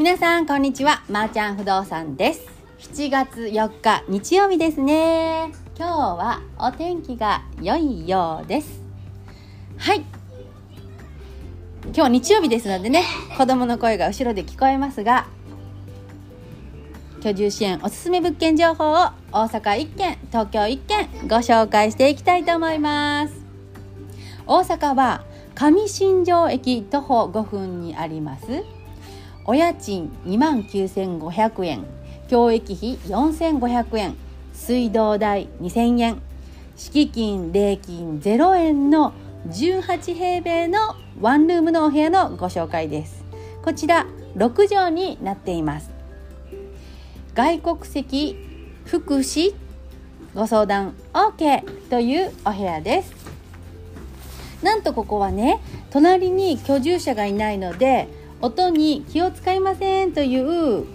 皆さんこんにちは。まー、ちゃん不動産です。7月4日日曜日ですね。今日はお天気が良いようです。はい。今日日曜日ですのでね子供の声が後ろで聞こえますが居住支援おすすめ物件情報を大阪1軒東京1軒ご紹介していきたいと思います。大阪は上新庄駅徒歩5分にあります。お家賃2万9500円教育費4500円水道代2000円敷金礼金0円の18平米のワンルームのお部屋のご紹介です。こちら6畳になっています。外国籍福祉ご相談 OK というお部屋です。なんとここはね隣に居住者がいないので音に気を使いませんという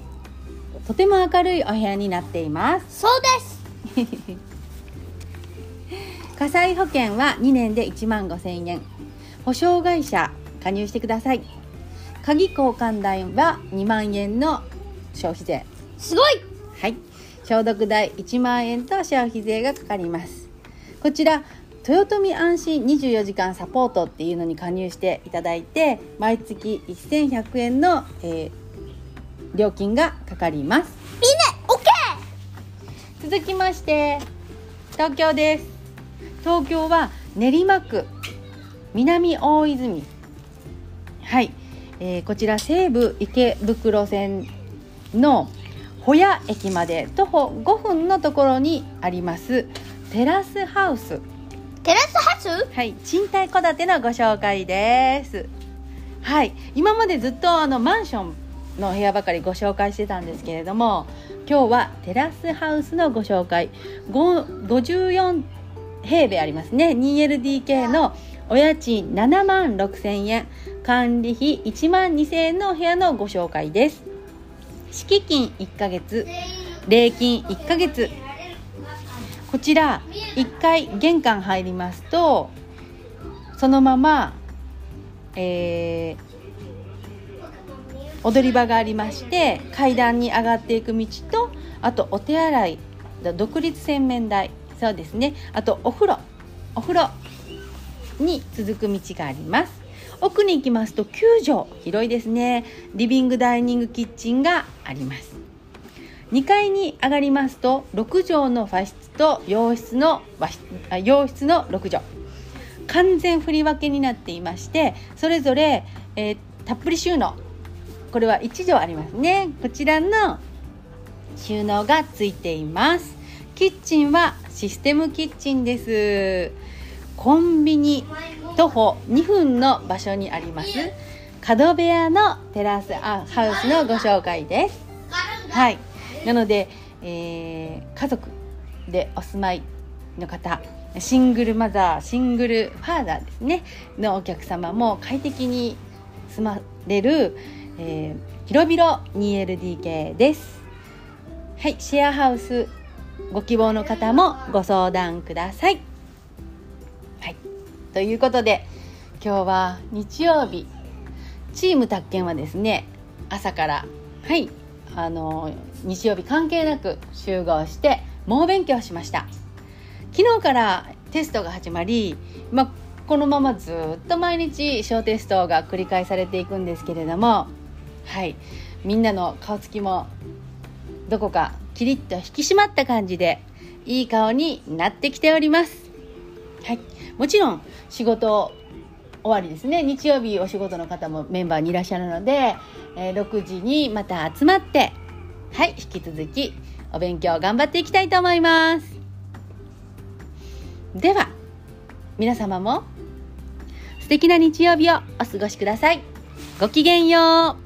とても明るいお部屋になっています。そうです。火災保険は2年で1万5000円保証会社加入してください。鍵交換代は2万円の消費税。すごい。はい。消毒代1万円と消費税がかかります。こちら豊臣安心24時間サポートっていうのに加入していただいて毎月1100円の、えー、料金がかかります。いいねオッケ続きまして東京です。東京は練馬区南大泉。はい、えー、こちら西武池袋線の保谷駅まで徒歩5分のところにありますテラスハウス。テラスハウス？はい賃貸戸建てのご紹介です。はい今までずっとあのマンションの部屋ばかりご紹介してたんですけれども今日はテラスハウスのご紹介。54平米ありますね。2LDK のお家賃7万6千円。管理費1万2千円のお部屋のご紹介です。敷金1ヶ月。礼金1ヶ月こちら1回玄関入りますとそのまま、えー、踊り場がありまして階段に上がっていく道とあとお手洗い独立洗面台そうですね。あとお風呂お風呂に続く道があります。奥に行きますと9畳広いですね。リビングダイニングキッチンがあります。2階に上がりますと6畳の和室と洋室の和室洋室の6畳。完全振り分けになっていましてそれぞれ、えー、たっぷり収納。これは1畳ありますね。こちらの収納がついています。キッチンはシステムキッチンです。コンビニ徒歩2分の場所にあります。角部屋のテラスあハウスのご紹介です。はい。なので、えー、家族でお住まいの方シングルマザーシングルファーザーですねのお客様も快適に住まれる、えー、広々 2LDK です。はいシェアハウスご希望の方もご相談ください。はいということで今日は日曜日。チーム宅建はですね朝からはいあの日曜日関係なく集合して猛勉強しました。昨日からテストが始まり、まあ、このままずっと毎日小テストが繰り返されていくんですけれどもはいみんなの顔つきもどこかキリッと引き締まった感じでいい顔になってきております。はいもちろん仕事終わりですね。日曜日お仕事の方もメンバーにいらっしゃるので、えー、6時にまた集まってはい引き続きお勉強頑張っていきたいと思います。では皆様も素敵な日曜日をお過ごしください。ごきげんよう。